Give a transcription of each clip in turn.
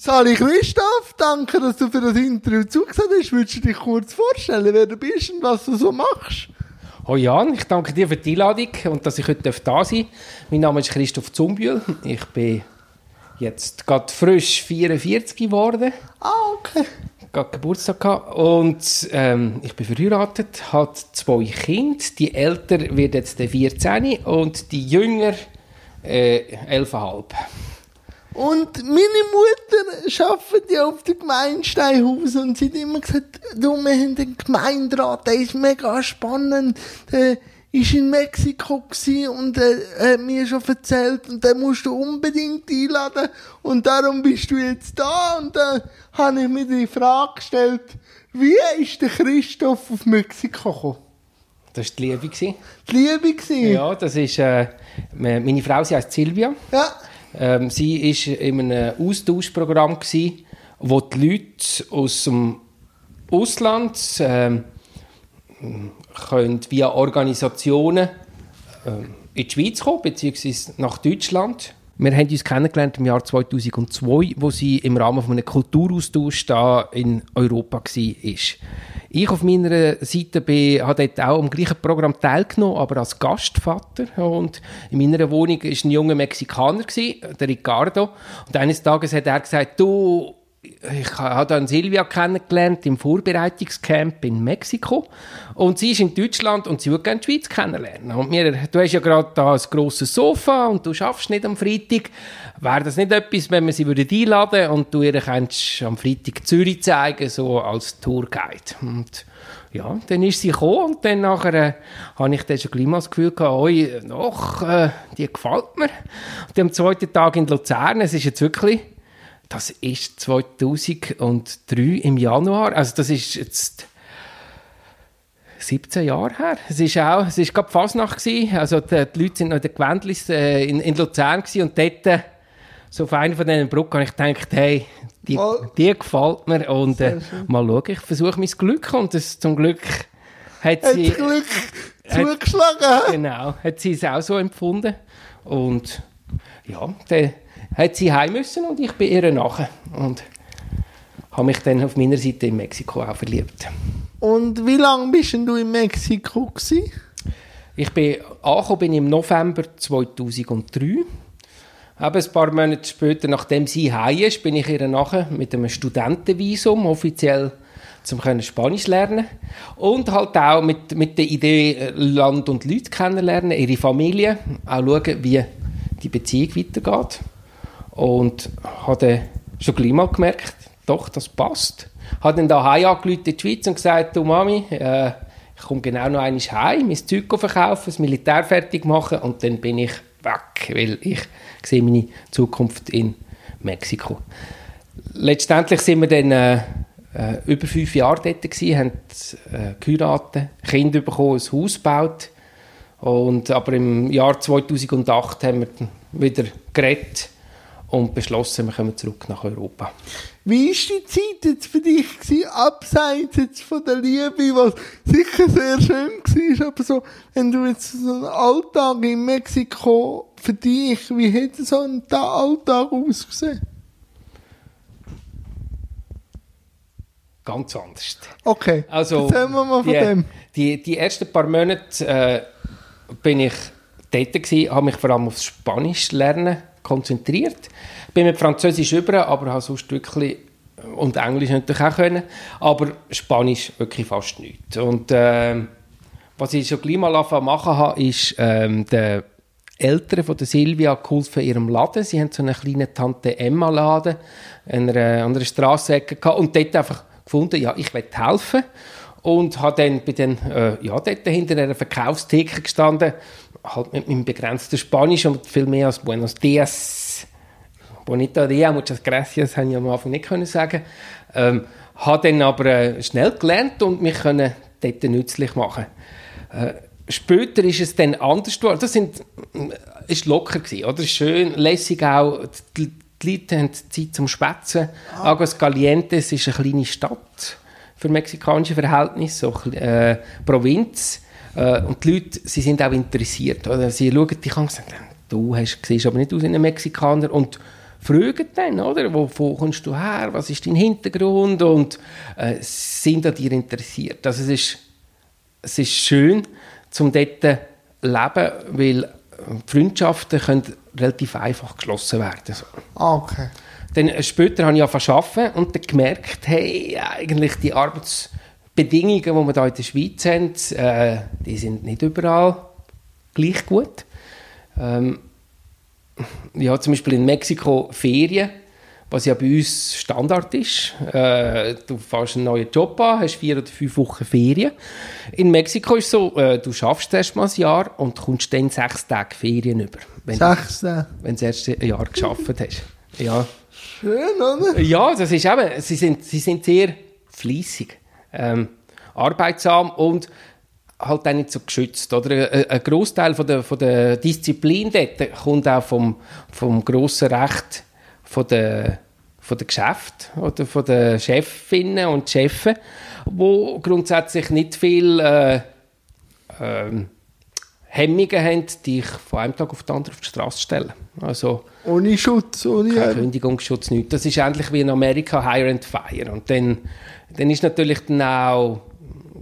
Sali Christoph, danke, dass du für das Interview zugesagt hast. Würdest du dich kurz vorstellen, wer du bist und was du so machst? Hallo Jan, ich danke dir für die Einladung und dass ich heute da sein darf. Mein Name ist Christoph Zumbühl. Ich bin jetzt gerade frisch 44 geworden. Ah, okay. Gerade Geburtstag gehabt. Und ähm, ich bin verheiratet, habe zwei Kinder. Die älter wird jetzt 14 und die jünger äh, 11,5. Und meine Mutter arbeitet ja auf dem Gemeindesteinhaus und sie hat immer gesagt, du, wir haben den Gemeinderat, der ist mega spannend, der ist in Mexiko und äh, hat mir schon erzählt und den musst du unbedingt einladen und darum bist du jetzt da und dann äh, habe ich mir die Frage gestellt, wie ist der Christoph auf Mexiko gekommen? Das war die Liebe. Die Liebe? Ja, das ist, äh, meine Frau, sie heißt Silvia. Ja. Ähm, sie war in einem Austauschprogramm, gewesen, wo die Leute aus dem Ausland ähm, können via Organisationen ähm, in die Schweiz kommen, beziehungsweise nach Deutschland. Wir haben uns kennengelernt im Jahr 2002, wo sie im Rahmen von einem in Europa war. Ich auf meiner Seite bin, habe dort auch am gleichen Programm teilgenommen, aber als Gastvater. Und in meiner Wohnung war ein junger Mexikaner, der Ricardo. Und eines Tages hat er gesagt, du, ich habe dann Silvia kennengelernt im Vorbereitungscamp in Mexiko und sie ist in Deutschland und sie würde gerne die Schweiz kennenlernen. Und mir, du hast ja gerade da ein grosses Sofa und du schaffst nicht am Freitag. Wäre das nicht etwas, wenn wir sie würde einladen und du ihr am Freitag Zürich zeigen, so als Tourguide. Und ja, dann ist sie gekommen und dann nachher äh, habe ich dann schon gleich mal das Gefühl gehabt, oi, noch, äh, die gefällt mir. Und am zweiten Tag in Luzern, es ist jetzt wirklich das ist 2003 im Januar. Also das ist jetzt 17 Jahre her. Es ist auch, es ist gerade Fasnacht gewesen. Also die, die Leute sind noch in den Gewändlis äh, in, in Luzern gewesen und dort äh, so auf einer von diesen Brücken habe ich gedacht, hey, die, die gefällt mir und äh, mal schauen, ich versuche mein Glück und das zum Glück hat sie... Hat Glück zugeschlagen. Genau, hat sie es auch so empfunden und ja, der hat sie heim müssen und ich bin ihr nachher und habe mich dann auf meiner Seite in Mexiko auch verliebt. Und wie lange bist du in Mexiko gewesen? Ich bin angekommen bin im November 2003. Aber ein paar Monate später, nachdem sie heim ist, bin ich ihr nachher mit einem Studentenvisum offiziell zum können Spanisch lernen und halt auch mit, mit der Idee Land und Leute kennenlernen, ihre Familie, auch schauen, wie die Beziehung weitergeht. Und habe schon gleich mal gemerkt, doch, das passt. Habe dann daheim angerufen in die Schweiz und gesagt, du Mami, äh, ich komme genau noch einmal heim, mein Zeug verkaufen, das Militär fertig machen und dann bin ich weg, weil ich sehe meine Zukunft in Mexiko. Letztendlich sind wir dann äh, äh, über fünf Jahre dort gewesen, haben äh, geheiratet, Kinder bekommen, ein Haus gebaut und, aber im Jahr 2008 haben wir wieder geredet und beschlossen, wir kommen zurück nach Europa. Wie war die Zeit jetzt für dich gewesen, abseits jetzt von der Liebe, was sicher sehr schön war, aber so, wenn du jetzt so einen Alltag in Mexiko für dich, wie hätte so ein Alltag ausgesehen? Ganz anders. Okay, also, erzählen wir mal von die, dem. Die, die ersten paar Monate äh, bin ich dort gewesen, habe mich vor allem aufs Spanisch lernen konzentriert. Bin mit Französisch über, aber habe sonst wirklich und Englisch natürlich auch können, aber Spanisch wirklich fast nichts. Und äh, was ich schon gleich mal machen habe, ist ähm, der Eltern von der Silvia geholfen ihrem Laden. Sie haben so einen kleinen Tante Emma Laden an einer, an einer Straßenecke gehabt und dort einfach gefunden, ja, ich will helfen und habe dann bei den, äh, ja, dort hinter einer Verkaufstheke gestanden halt mit meinem begrenzten Spanisch und viel mehr als Buenos Dias, Bonito dia, muchas gracias, habe ich am Anfang nicht können sagen. Ähm, habe dann aber äh, schnell gelernt und mich können dort nützlich machen. Äh, später ist es dann anders geworden. Das sind, äh, ist locker gewesen, oder? Schön, lässig auch. Die, die Leute haben Zeit zum Schwätzen. Ah. Calientes ist eine kleine Stadt für mexikanische Verhältnisse, so äh, Provinz. Äh, und die Leute, sie sind auch interessiert. Oder? Sie schauen dich an und sagen, du hast, siehst aber nicht aus wie ein Mexikaner. Und fragen dann, oder? Wo, wo kommst du her? Was ist dein Hintergrund? Und äh, sind an dir interessiert. Also es ist, es ist schön, zum dort leben, weil Freundschaften können relativ einfach geschlossen werden. So. Ah, okay. Dann äh, später habe ich angefangen und dann gemerkt, hey, eigentlich die Arbeitsbedingungen, die wir hier in der Schweiz haben, äh, die sind nicht überall gleich gut. Ähm, ja, zum Beispiel in Mexiko Ferien, was ja bei uns Standard ist. Äh, du fährst einen neuen Job an, hast vier oder fünf Wochen Ferien. In Mexiko ist es so, äh, du schaffst erst mal ein Jahr und kommst dann sechs Tage Ferien über. Wenn, Sechs, äh, wenn du das erste Jahr geschafft hast. Ja. schön, oder? Ja, das ist eben, sie sind, sie sind sehr fleissig, ähm, arbeitsam und halt auch nicht so geschützt. Oder? Ein, ein Großteil von der, von der Disziplin dort kommt auch vom, vom grossen Recht von der, von der Geschäft oder von den Chefinnen und Chefen, wo grundsätzlich nicht viel äh, ähm, Hemmungen haben, dich von einem Tag auf den anderen auf die Straße zu stellen. Also, Ohne Schutz, ohne... kein Kündigungsschutz, nichts. Das ist ähnlich wie in Amerika Hire and Fire. Und dann, dann ist natürlich dann auch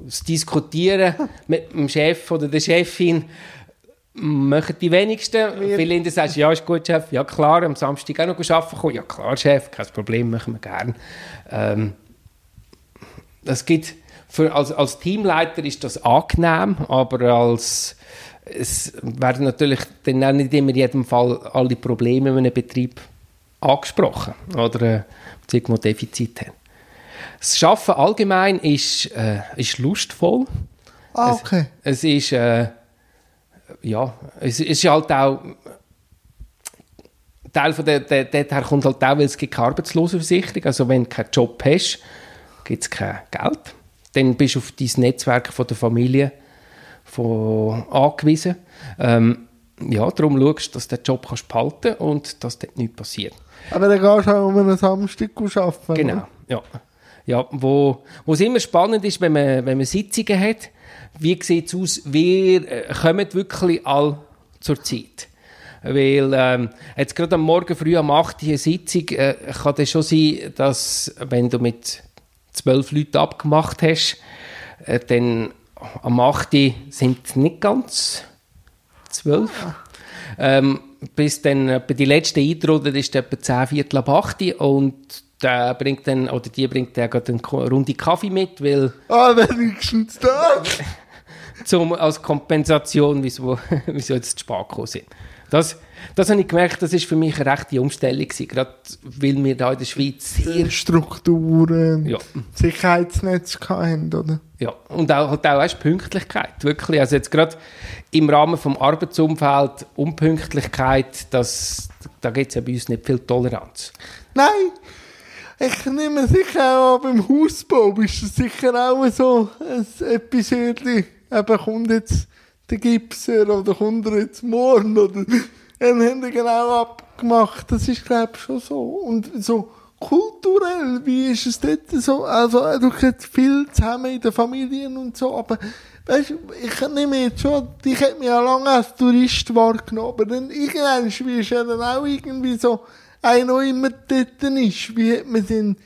das Diskutieren mit dem Chef oder der Chefin machen die wenigsten. Wir- Viele Inder sagen, ja, ist gut, Chef, ja klar, am Samstag auch noch arbeiten kommen. Ja klar, Chef, kein Problem, machen wir gern. Ähm, das gibt, für, als, als Teamleiter ist das angenehm, aber als es werden natürlich dann auch nicht immer in jedem Fall alle Probleme in einem Betrieb angesprochen oder äh, beziehungsweise Defizite haben. Das Arbeiten allgemein ist, äh, ist lustvoll. Ah, okay. Es ist, äh, ja, es, es ist halt auch, Teil von der, der, dorther kommt halt auch, weil es gibt keine Arbeitslosenversicherung, also wenn du keinen Job hast, gibt es kein Geld. Dann bist du auf dein Netzwerk von der Familie von, angewiesen. Ähm, ja, darum schaust du, dass du den Job kannst behalten und dass dort nichts passiert. Aber dann gehst du auch um einen Samstag arbeiten. Genau, ja. ja wo, wo es immer spannend ist, wenn man, wenn man Sitzungen hat, wie sieht es aus, wir äh, kommen wirklich all zur Zeit. Weil ähm, jetzt gerade am Morgen früh am 8 Uhr eine Sitzung, äh, kann das schon sein, dass wenn du mit zwölf Leuten abgemacht hast, äh, dann am 8 Uhr sind es nicht ganz zwölf. Ähm, bis dann etwa die letzte eintrudert, ist etwa 10 Viertel ab 8 Uhr und der bringt dann, oder die bringt dann gerade eine Runde Kaffee mit, weil Ah, wenigstens das. zum, als Kompensation, wieso, wieso jetzt zu spät gekommen sind. Das, das habe ich gemerkt, das ist für mich eine rechte Umstellung gewesen, gerade weil wir da in der Schweiz sehr... Strukturen, Ja, Sicherheitsnetz hatten, oder? ja. und auch, halt auch weißt, Pünktlichkeit, wirklich. Also jetzt gerade im Rahmen vom Arbeitsumfeld, Unpünktlichkeit, das, da gibt es ja bei uns nicht viel Toleranz. Nein, ich nehme sicher auch beim Hausbau ist das sicher auch so ein Episode. Eben kommt jetzt der Gipser oder kommt er jetzt morgen oder dann haben wir genau abgemacht. Das ist glaube ich schon so. Und so kulturell, wie ist es dort so? Also du kriegst viel zusammen in den Familien und so, aber weißt du, ich nehme jetzt schon, ich hätte mich ja lange als Tourist wahrgenommen, aber dann irgendwann ist ja dann auch irgendwie so, einer, der immer dort ist. Wie hat man den,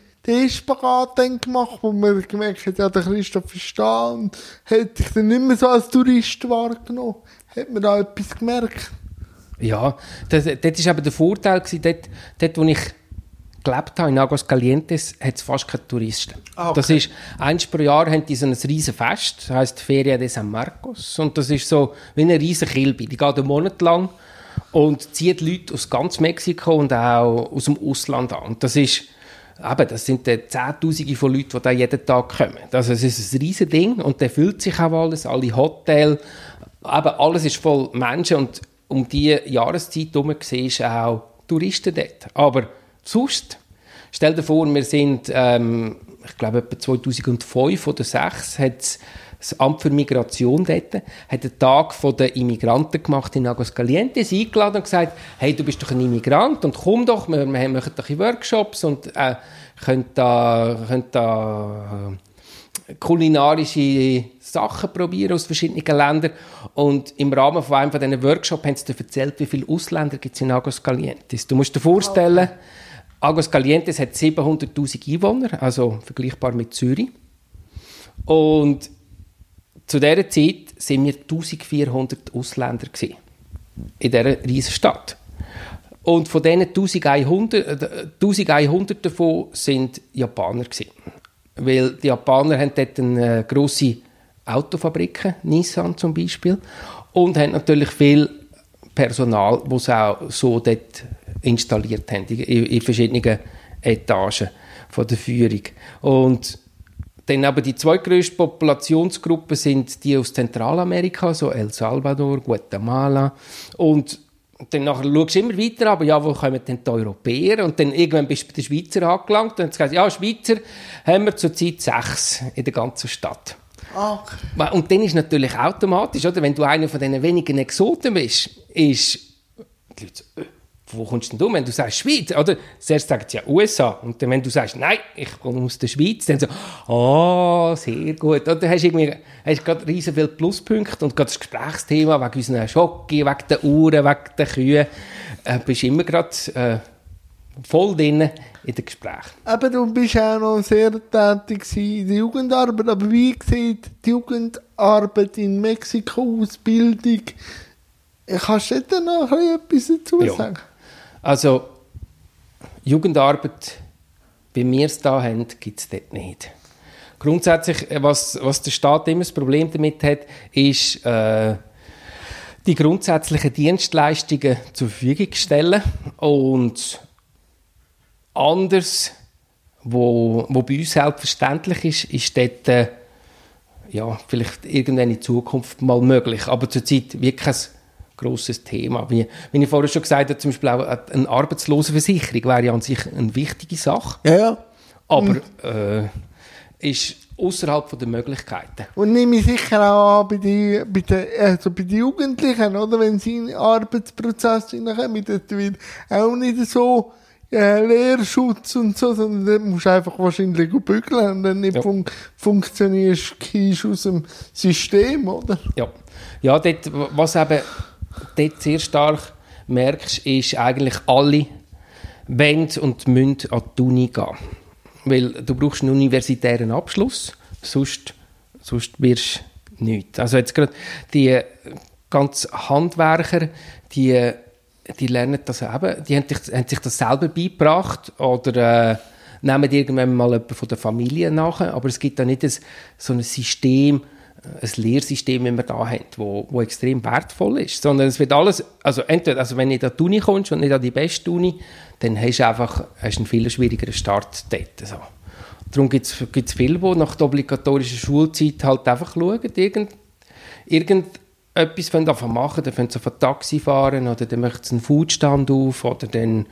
Spagat dann gemacht, wo man gemerkt hat, ja, der Christoph ist da und hat sich dann nicht mehr so als Tourist wahrgenommen. Hat man da etwas gemerkt? Ja, das, das ist aber der Vorteil gewesen, dort, dort wo ich gelebt habe, in Aguascalientes, hat es fast keine Touristen. Ah, okay. Das ist, eins pro Jahr haben die so ein riesen Fest, das heisst Feria de San Marcos, und das ist so wie eine riesen Kilbe, die geht einen Monat lang und zieht Leute aus ganz Mexiko und auch aus dem Ausland an. Und das ist, eben, das sind dann Zehntausende von Leuten, die da jeden Tag kommen. Also es ist ein riesen Ding und der füllt sich auch alles, alle Hotels, eben alles ist voll Menschen und um diese Jahreszeit herum siehst du auch Touristen dort. Aber sonst, stell dir vor, wir sind, ähm, ich glaube, etwa 2005 oder 2006 hat das Amt für Migration dort hat einen Tag den Immigranten gemacht in Aguascalientes, eingeladen und gesagt, hey, du bist doch ein Immigrant und komm doch, wir, wir machen doch Workshops und äh, könnt da, könnt da kulinarische Sachen probieren aus verschiedenen Ländern. Und im Rahmen von einem von diesen Workshops haben sie erzählt, wie viele Ausländer gibt es in Aguascalientes. Du musst dir vorstellen, okay. Aguascalientes hat 700'000 Einwohner, also vergleichbar mit Zürich. Und zu dieser Zeit waren wir 1400 Ausländer gewesen, in dieser riesigen Stadt. Und von diesen 1100, 1100 äh, davon sind Japaner gewesen. Weil die Japaner haben dort eine grosse Autofabriken, Nissan zum Beispiel, und haben natürlich viel Personal, das sie auch so dort installiert haben, in, in verschiedenen Etagen von der Führung. Und dann aber die zweitgrößte Populationsgruppe sind die aus Zentralamerika, so El Salvador, Guatemala und dann nachher schaust du immer weiter, aber ja, wo kommen denn die Europäer? Und dann irgendwann bist du bei den Schweizer angelangt und dann ja, Schweizer haben wir zurzeit sechs in der ganzen Stadt. Okay. Und dann ist natürlich automatisch, oder, wenn du einer von diesen wenigen Exoten bist, ist die Leute so, äh, wo kommst denn du? Wenn du sagst Schweiz, oder? Zuerst sagt ja USA. Und dann, wenn du sagst, nein, ich komme aus der Schweiz, dann so, oh, sehr gut. Oder hast du irgendwie, hast gerade riesen viele Pluspunkte und gerade das Gesprächsthema wegen unseren Schocke, wegen der Uhren, wegen der Kühe, äh, bist immer gerade äh, voll drin in den Gesprächen. Aber du bist auch noch sehr tätig in der Jugendarbeit. Aber wie sieht die Jugendarbeit in Mexiko aus, Bildung? Kannst du da noch etwas dazu sagen? Ja. Also, Jugendarbeit, wie wir es da haben, gibt es dort nicht. Grundsätzlich, äh, was, was der Staat immer das Problem damit hat, ist, äh, die grundsätzlichen Dienstleistungen zur Verfügung stellen und anders, wo, wo bei uns selbstverständlich ist, ist dort äh, ja, vielleicht irgendwann in Zukunft mal möglich. Aber zurzeit wirklich kein grosses Thema. Wie, wie ich vorher schon gesagt habe, zum Beispiel auch eine Arbeitslosenversicherung wäre ja an sich eine wichtige Sache. Ja, ja. Aber äh, ist außerhalb der Möglichkeiten. Und nehme ich sicher auch an bei den, bei den, also bei den Jugendlichen, oder? Wenn sie in den Arbeitsprozess hineinkommen, das wird auch nicht so äh, Lehrschutz und so, sondern dann musst du einfach wahrscheinlich bügeln und dann nicht ja. fun funktionierst du aus dem System, oder? Ja, ja dort, was eben dort sehr stark merkst, ist eigentlich alle wollen und müssen an die Uni gehen. Weil du brauchst einen universitären Abschluss, sonst, sonst wirst du nichts. Also jetzt gerade die ganz Handwerker, die, die lernen das eben, die haben, haben sich das selber beigebracht oder äh, nehmen irgendwann mal jemanden von der Familie nach, aber es gibt da nicht ein, so ein System, ein Lehrsystem, wie wir da haben, wo, wo extrem wertvoll ist, sondern es wird alles, also entweder, also wenn du an die Uni kommst und nicht an die beste Uni, dann hast du einfach hast einen viel schwierigeren Start dort. So. Darum gibt es viele, die nach der obligatorischen Schulzeit halt einfach schauen, irgend, irgendetwas machen machen, dann können sie auf ein Taxi fahren oder dann möchten sie einen Foodstand auf oder dann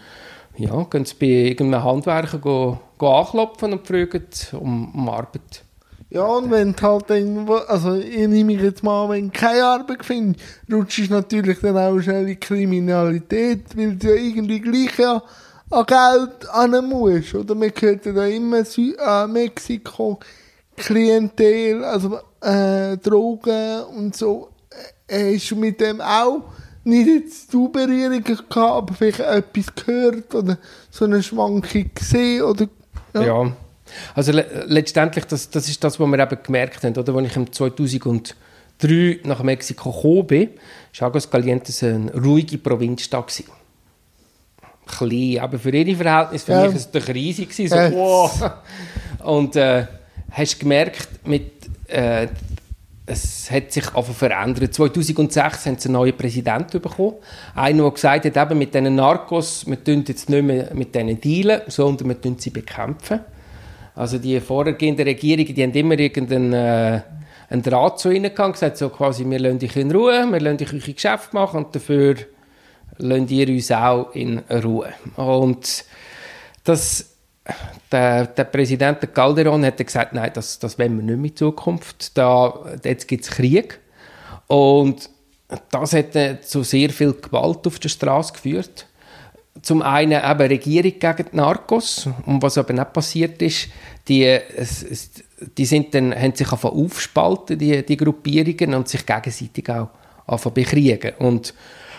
ja, gehen sie bei irgendeinem Handwerker go, go anklopfen und fragen um, um Arbeit. Ja, und wenn du halt irgendwo, also ich nehme jetzt mal, wenn du keine Arbeit findest, rutschst du natürlich dann auch schnell in Kriminalität, weil du ja irgendwie gleich ja an Geld an musst. Oder man hört ja immer Sü äh, Mexiko, Klientel, also äh, Drogen und so. Hast du mit dem auch nicht jetzt du Berührungen gehabt, aber vielleicht etwas gehört oder so eine Schwankung gesehen oder ja. ja. Also le letztendlich, das, das ist das, was wir eben gemerkt haben, oder? Als ich im 2003 nach Mexiko gekommen bin, war Aguascalientes eine ruhige Provinzstadt. Klein, aber für ihre Verhältnisse, für ja. mich war es doch riesig. So, ja. wow. Und äh, hast gemerkt, mit, äh, es hat sich einfach verändert. 2006 haben sie einen neuen Präsidenten bekommen. Einer, der gesagt hat, eben mit diesen Narcos, wir tun jetzt nicht mehr mit denen dealen, sondern wir tun sie bekämpfen. Also die vorhergehenden Regierungen, die haben immer irgendeinen äh, einen Draht zu ihnen gehabt, gesagt so quasi, wir lassen dich in Ruhe, wir lassen dich eure Geschäfte machen und dafür lasst ihr uns auch in Ruhe. Und das, der, der Präsident der Calderon hat gesagt, nein, das, das wollen wir nicht mehr in Zukunft. Da, jetzt gibt es Krieg. Und das hat zu sehr viel Gewalt auf der Straße geführt. zum einen eben Regierung gegen die Narcos. Und was aber nicht passiert ist, die, die sind dann, haben sich aufspalten, die, die Gruppierungen, und sich gegenseitig auch bekriegen. Und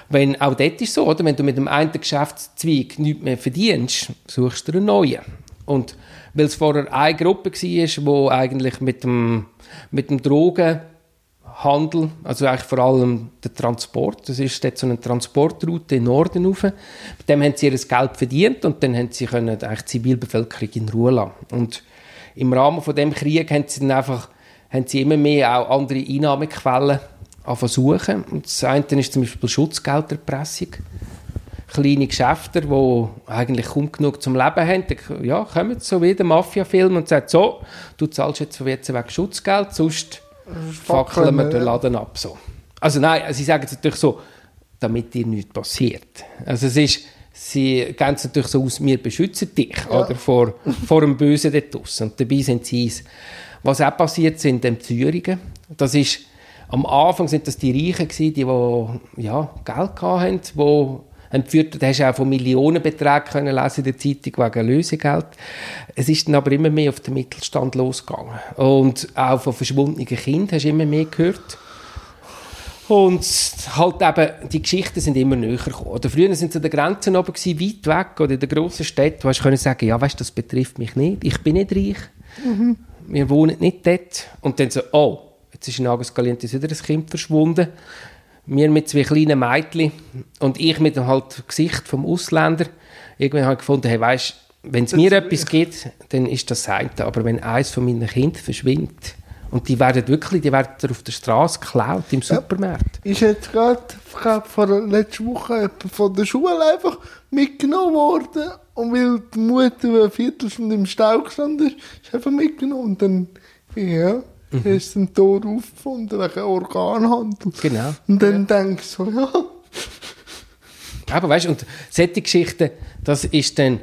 wenn, auch dort ist so, oder? wenn du mit dem einen Geschäftszweig nichts mehr verdienst, suchst du einen neuen. Und weil es vorher eine Gruppe war, die eigentlich mit dem, mit dem Drogen Handel, also eigentlich vor allem der Transport. Das ist dort so eine Transportroute in den Norden rauf. Mit dem haben sie ihr Geld verdient und dann haben sie können die Zivilbevölkerung in Ruhe lassen. Und im Rahmen von dem Krieg haben sie dann einfach haben sie immer mehr auch andere Einnahmequellen versuchen. Und das eine ist zum Beispiel Schutzgelderpressung. Kleine Geschäfte, die eigentlich kaum genug zum Leben haben, ja, kommen so wie der Mafia-Film und sagen, so, du zahlst jetzt jetzt wegen Schutzgeld, sonst fackeln wir den Laden ab. So. Also nein, sie sagen es natürlich so, damit dir nichts passiert. Also es ist, sie gehen es natürlich so aus, wir beschützen dich ja. oder, vor, vor dem Bösen dort draussen. Und dabei sind sie es. Was auch passiert sind Entzügungen. Das ist, am Anfang sind das die Reichen gewesen, die, die ja, Geld hatten, die entführt. Da hast du auch von Millionenbeträgen können lesen in der Zeitung wegen Lösegeld. Es ist dann aber immer mehr auf den Mittelstand losgegangen. Und auch von verschwundenen Kindern hast du immer mehr gehört. Und halt eben, die Geschichten sind immer näher gekommen. Oder früher sind sie an den Grenzen oben gewesen, weit weg, oder in den grossen Städten, wo du sagen ja, weißt, das betrifft mich nicht, ich bin nicht reich, mhm. wir wohnen nicht dort. Und dann so, oh, jetzt ist in Agus Calientes wieder ein Kind verschwunden. Wir mit zwei kleinen Mädchen und ich mit dem halt Gesicht vom Ausländer, irgendwann habe ich gefunden, hey, weißt, wenn es mir etwas gibt, dann ist das eine. Aber wenn eins von meinen Kindern verschwindet, und die werden wirklich, die werden auf der Straße geklaut im Supermarkt. Ja, ist jetzt gerade vor der letzten Woche von der Schule einfach mitgenommen worden. Und weil die Mutter eine Viertelstunde im Stau gestanden ist, ist einfach mitgenommen. Und dann, ja, Mhm. Hast du ein Tor aufgefunden wegen Organhandel. Genau. Und dann ja. denkst du so, ja. Aber weißt du, und solche Geschichten, das ist dann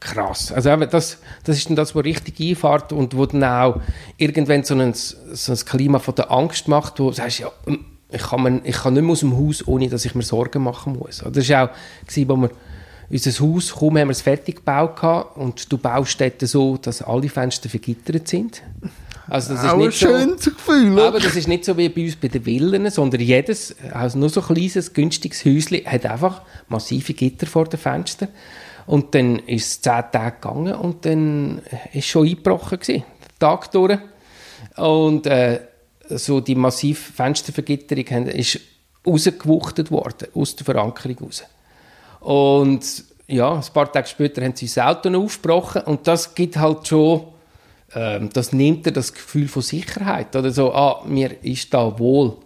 krass. Also das, das ist dann das, was richtig einfährt und wo dann auch irgendwann so ein, so ein Klima von der Angst macht, wo du sagst, ja, hm, ich kann, man, ich kann nicht mehr aus dem Haus, ohne dass ich mir Sorgen machen muss. Das war auch, gewesen, wo wir unser Haus, kaum haben wir es fertig gebaut und du baust dort so, dass alle Fenster vergittert sind. Also das ist nicht ein schönes so, Gefühl. Aber das ist nicht so wie bei uns bei den Villen, sondern jedes, also nur so ein kleines, günstiges Häuschen hat einfach massive Gitter vor den Fenstern. Und dann ist es zehn Tage gegangen und dann ist schon eingebrochen gewesen, Tag durch. Und äh, so die massive Fenstervergitterung ist rausgewuchtet worden, aus der Verankerung raus. Und ja, ein paar Tage später haben sie das Auto aufgebrochen und das gibt halt schon ähm, das nimmt dir das Gefühl von Sicherheit. Oder so, ah, mir ist da wohl.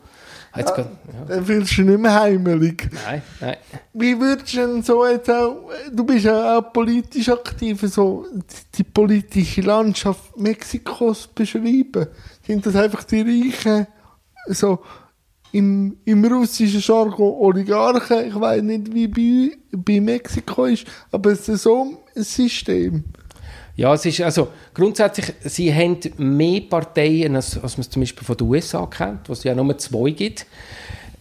ja, ja. Dann fühlst du nicht mehr heimelig. Nein, nein. Wie würdest du denn so jetzt auch, du bist ja auch politisch aktiv, so die politische Landschaft Mexikos beschreiben? Sind das einfach die reichen, so im, im russischen Jargon Oligarchen? Ich weiß nicht, wie bei, bei Mexiko ist, aber es ist so ein System. Ja, es ist also grundsätzlich, sie haben mehr Parteien, als, als man es zum Beispiel von den USA kennt, wo es ja nur zwei gibt.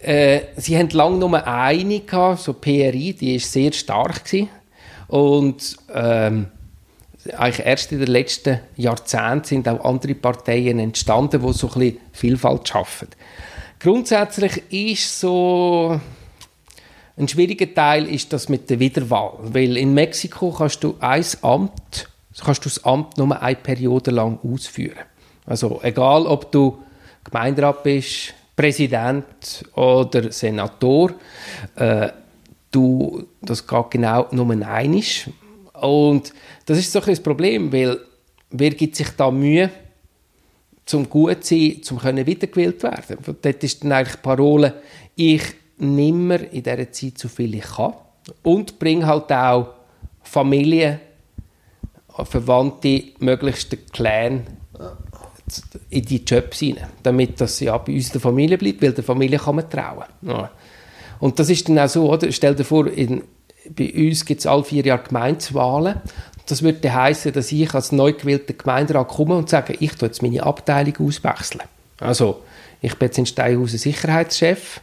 Äh, sie haben lange nur eine gehabt, so PRI, die ist sehr stark gewesen. und ähm, eigentlich erst in den letzten Jahrzehnten sind auch andere Parteien entstanden, die so ein bisschen Vielfalt schaffen. Grundsätzlich ist so ein schwieriger Teil ist das mit der Wiederwahl, weil in Mexiko kannst du ein Amt so kannst du das Amt nur eine Periode lang ausführen. Also egal, ob du Gemeinderat bist, Präsident oder Senator, äh, du, das geht genau nur einisch. Und das ist so ein das Problem, weil wer gibt sich da Mühe, zum gut zu sein, zum können wiedergewählt werden. Dort ist dann eigentlich die Parole, ich nehme mir in dieser Zeit so viel ich kann und bringe halt auch Familie Verwandte möglichst den Clan in die Jobs hinein, damit das ja bei uns in der Familie bleibt, weil der Familie kann man trauen. Ja. Und das ist dann auch so, oder? Stell dir vor, in, bei uns gibt es alle vier Jahre Gemeinswahlen. Das würde heißen, dass ich als neu gewählter Gemeinderat komme und sage, ich tue jetzt meine Abteilung auswechseln. Also, ich bin jetzt in Steinhausen Sicherheitschef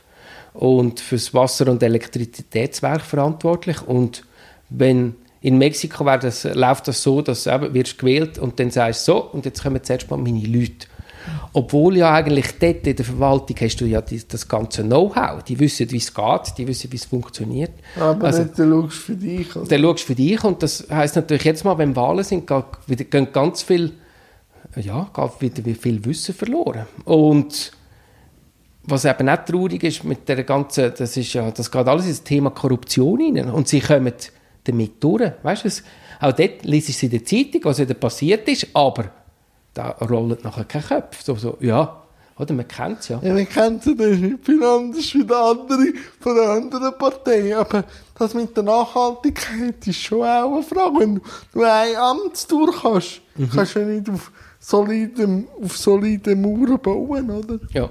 und fürs Wasser- und Elektrizitätswerk verantwortlich und wenn in Mexiko das, läuft das so, dass du wirst gewählt und dann sagst du so, und jetzt kommen zuerst mal meine Leute. Obwohl ja eigentlich dort in der Verwaltung hast du ja die, das ganze Know-how. Die wissen, wie es geht, die wissen, wie es funktioniert. Aber also, nicht, du schaust für dich. Also. Dann schaust für dich und das heisst natürlich jetzt mal, wenn Wahlen sind, gehen ganz viel, ja, geht wieder viel Wissen verloren. Und was eben auch traurig ist mit der ganzen, das ist ja, das geht alles ins Thema Korruption rein und sie kommen damit durch. Weißt du, auch dort liest es in der Zeitung, was wieder passiert ist, aber da rollen nachher keine Köpfe. So, so, ja, oder man kennt es ja. Ja, man kennt es, das ist viel anders wie der andere von der anderen Partei. Aber das mit der Nachhaltigkeit ist schon auch eine Frage. Wenn du ein Amtstour kannst, mhm. kannst du nicht auf solide, auf solide Mauern bauen, oder? Ja.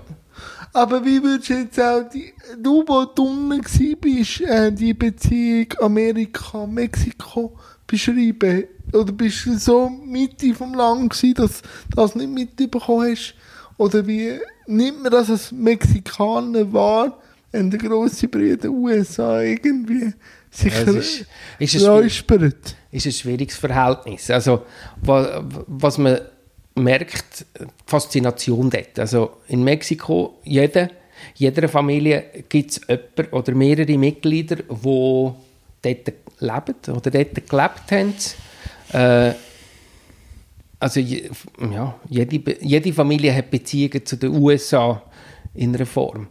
Aber wie würdest du jetzt auch, die, du, wo du unten bist, äh, die Beziehung Amerika-Mexiko beschreiben? Oder bist du so Mitte vom Land gewesen, dass du das nicht mitbekommen hast? Oder wie nimmt man das als Mexikaner wahr, wenn der grosse Bruder USA irgendwie sich ja, ist, ist räuspert? Ist ein schwieriges Verhältnis. Also, was man merkt, die Faszination dort. Also in Mexiko, jede, jeder Familie gibt es jemanden oder mehrere Mitglieder, die dort leben oder dort gelebt haben. Äh, also ja, jede, jede Familie hat Beziehungen zu den USA in einer Form.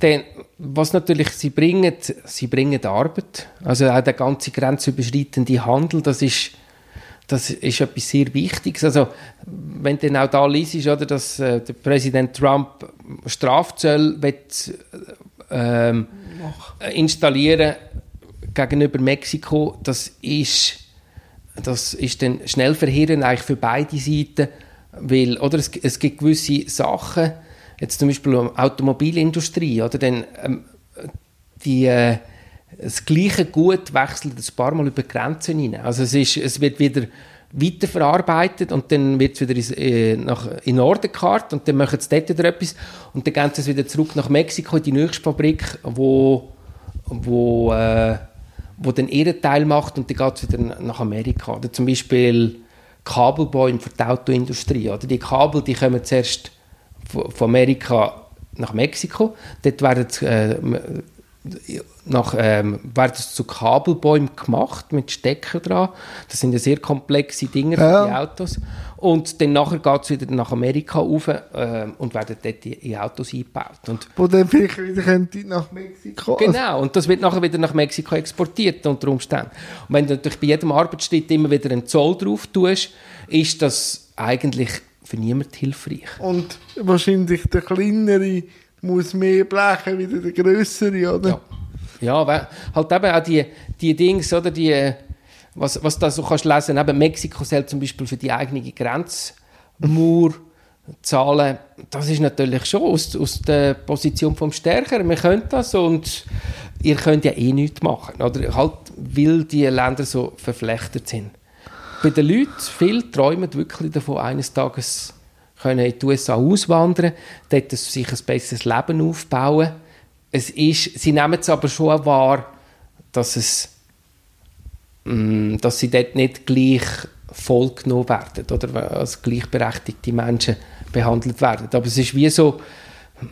Denn was natürlich sie bringen, sie bringen Arbeit. Also auch der ganze grenzüberschreitende Handel, das ist das ist etwas sehr Wichtiges. Also, wenn du auch da liest, oder, dass äh, der Präsident Trump Strafzölle will, äh, installieren gegenüber Mexiko, das ist, das ist dann schnell verheerend eigentlich für beide Seiten, weil oder, es, es gibt gewisse Sachen, jetzt zum Beispiel Automobilindustrie, oder, dann, ähm, die äh, das gleiche Gut wechselt ein paar Mal über Grenzen hinein. Also es, ist, es wird wieder weiterverarbeitet und dann wird es wieder in, äh, nach, in Norden gekarrt und dann machen sie dort wieder etwas und dann gehen sie es wieder zurück nach Mexiko in die nächste Fabrik, wo, wo, äh, wo dann ihren Teil macht und dann geht es wieder nach Amerika. Oder zum Beispiel Kabelbäume für die Autoindustrie. Oder die Kabel die kommen zuerst von Amerika nach Mexiko. Dort werden äh, nach, ähm, werden zu Kabelbäumen gemacht mit Stecker dran. Das sind ja sehr komplexe Dinge für ja. die Autos. Und dann nachher geht es wieder nach Amerika rauf äh, und werden dort in Autos eingebaut. Und Wo dann vielleicht wieder nach Mexiko. Genau, und das wird nachher wieder nach Mexiko exportiert unter Umständen. Und wenn du natürlich bei jedem Arbeitsschritt immer wieder einen Zoll drauf tust, ist das eigentlich für niemanden hilfreich. Und wahrscheinlich der kleinere muss mehr blechen wie der größere, oder? Ja. Ja, halt eben auch die, die Dings, oder die, was, was da so kannst lesen, eben Mexiko selbst zum Beispiel für die eigene Grenzmauer zahlen, das ist natürlich schon aus, aus der Position vom Stärker. Wir können das und ihr könnt ja eh nichts machen, oder? Halt, weil die Länder so verflechtert sind. Bei den Leuten, viele träumen wirklich davon, eines Tages können in die USA auswandern, dort sich ein besseres Leben aufbauen. Es ist, sie nehmen es aber schon wahr, dass, es, mm, dass sie dort nicht gleich vollgenommen werden oder als gleichberechtigte Menschen behandelt werden. Aber es ist wie so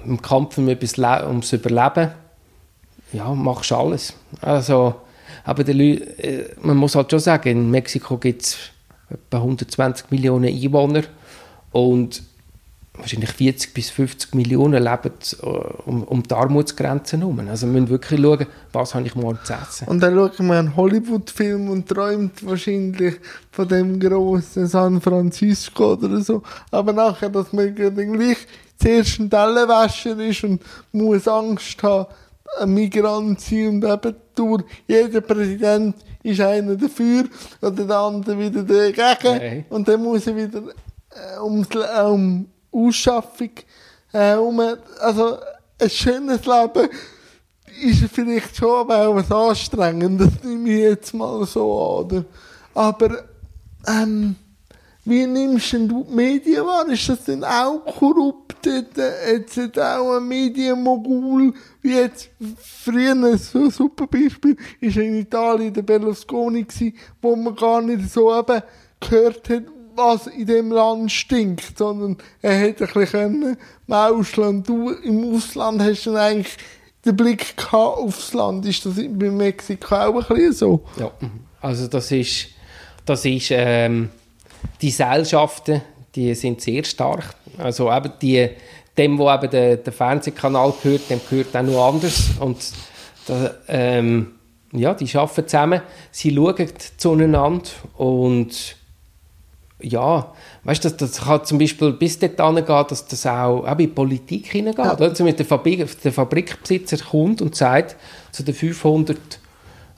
im Kampf um ums Überleben, ja, machst alles. Also, aber Leute, äh, man muss halt schon sagen, in Mexiko gibt es etwa 120 Millionen Einwohner und wahrscheinlich 40 bis 50 Millionen leben äh, um, um die Armutsgrenze herum. Also wir müssen wirklich schauen, was habe ich morgen zu essen. Und dann schaut man einen Hollywood-Film und träumt wahrscheinlich von dem grossen San Francisco oder so. Aber nachher, dass man gleich zuerst ein Tellenwäscher ist und muss Angst haben, ein Migrant sein und eben durch jeder Präsident ist einer dafür oder der andere wieder dagegen. Hey. Und dann muss er wieder äh, ums, um Ausschaffung äh, um, also ein schönes Leben ist vielleicht schon auch was Anstrengendes, nehme ich jetzt mal so an. Oder? Aber ähm, wie nimmst du die Medien wahr? Ist das denn auch korrupt? äh, jetzt hat auch ein Medienmogul, wie jetzt früher, ein super Beispiel, ist in Italien der Berlusconi gewesen, wo man gar nicht so eben gehört hat, was in dem Land stinkt, sondern er hätte ein bisschen mauscheln. Du im Ausland hast dann eigentlich den Blick gehabt aufs Land. Ist das bei Mexiko auch ein bisschen so? Ja, also das ist, das ist ähm, die Gesellschaften, die sind sehr stark. Also eben die, dem, wo eben der, der Fernsehkanal gehört, dem gehört auch noch anders. Und da, ähm, ja, die arbeiten zusammen, sie schauen zueinander und ja, weißt du, das, das kann zum Beispiel bis dort angehen, dass das auch, auch in die Politik hineingeht. Ja. Also mit der, Fabrik, der Fabrikbesitzer kommt und sagt zu den 500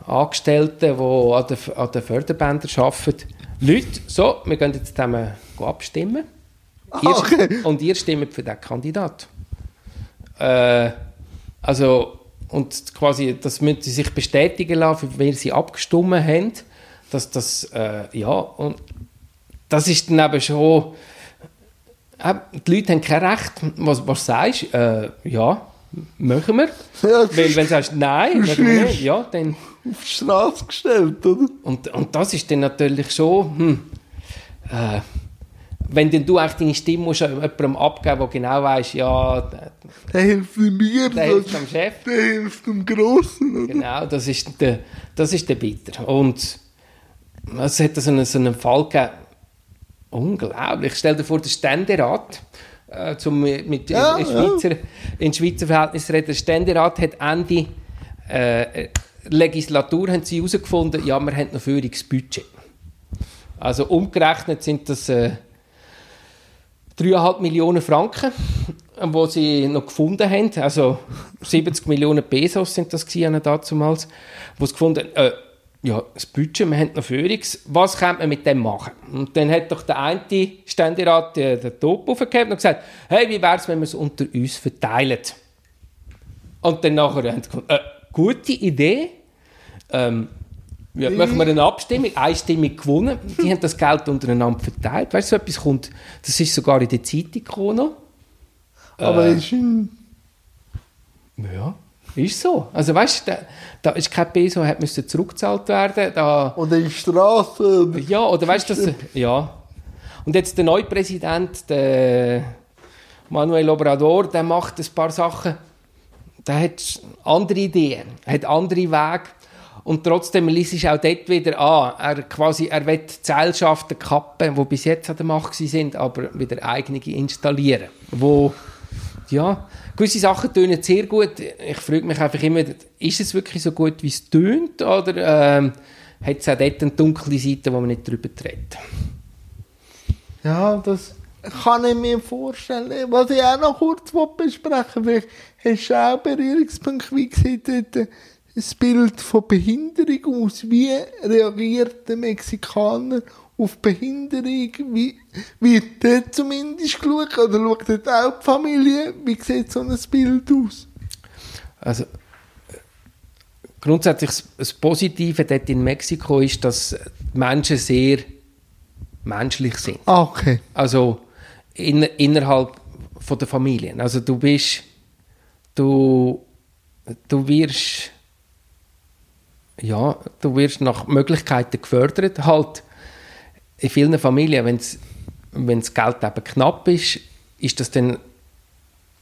Angestellten, die an den, an den Förderbändern arbeiten, Leute, so, wir gehen jetzt zusammen abstimmen. Ihr, ah, okay. Und ihr stimmt für den Kandidat. Äh, also, und quasi, das müssen sie sich bestätigen lassen, für wen sie abgestimmt haben. Dass das, äh, ja, und das ist dann eben schon. Die Leute haben kein Recht. Was, was sagst du? Äh, ja, machen wir. Ja, Weil, wenn du sagst, nein, machen wir nicht, ja, dann. Auf die Straße gestellt, oder? Und, und das ist dann natürlich schon. Hm, äh, wenn denn du eigentlich deine Stimme musst jemandem abgeben, der genau weiss, ja, der, der hilft mir, der hilft dem Chef, der hilft dem Grossen. Oder? Genau, das ist der, das ist der Bitter. Und es hat so einen, so einen Fall gegeben, Unglaublich. Stell dir vor, der Ständerat, äh, zum mit ja, in, Schweizer, ja. in Schweizer Verhältnis reden, der Ständerat hat Ende äh, Legislatur haben sie herausgefunden, ja, wir haben noch Führungsbudget. Also umgerechnet sind das äh, 3,5 Millionen Franken, wo sie noch gefunden haben. Also 70 Millionen Pesos sind das gewesen, damals, wo sie gefunden haben, äh, ja, das Budget, wir haben noch Führungs, was könnte man mit dem machen? Und dann hat doch der eine Ständerat den, den Top aufgegeben und gesagt, hey, wie wäre es, wenn wir es unter uns verteilen? Und dann nachher haben sie gesagt, äh, gute Idee, ähm, ja, machen wir eine Abstimmung, einstimmig gewonnen, die haben das Geld untereinander verteilt, weißt du, so etwas kommt, das ist sogar in der Zeitung gekommen. Aber äh, ist in... Ja. Ist so. Also weißt du, da, da ist kein Peso, hat müssen zurückgezahlt werden. Da, oder in Straße. Ja, oder weißt du, das, ja. Und jetzt der neue Präsident, der Manuel Obrador, der macht ein paar Sachen, der hat andere Ideen, hat andere Wege. Und trotzdem liest es auch dort wieder an. Er, quasi, er will Gesellschaften kappen, die bis jetzt an der Macht sind, aber wieder eigene installieren. Wo, ja, gewisse Sachen tönen sehr gut. Ich frage mich einfach immer, ist es wirklich so gut, wie es tönt, oder ähm, hat es auch dort eine dunkle Seite, wo man nicht darüber redet? Ja, das kann ich mir vorstellen. Was ich auch noch kurz besprechen will, hast du auch Berührungspunkte, wie dort das Bild von Behinderung aus? Wie reagiert der Mexikaner auf Behinderung? Wie wird dort zumindest geschaut? Oder schaut dort auch die Familie? Wie sieht so ein Bild aus? Also, grundsätzlich das Positive dort in Mexiko ist, dass die Menschen sehr menschlich sind. Ah, okay. Also in, innerhalb von der Familien. Also du bist, du, du wirst, ja, du wirst nach Möglichkeiten gefördert. Halt in vielen Familien, wenn das Geld eben knapp ist, ist das dann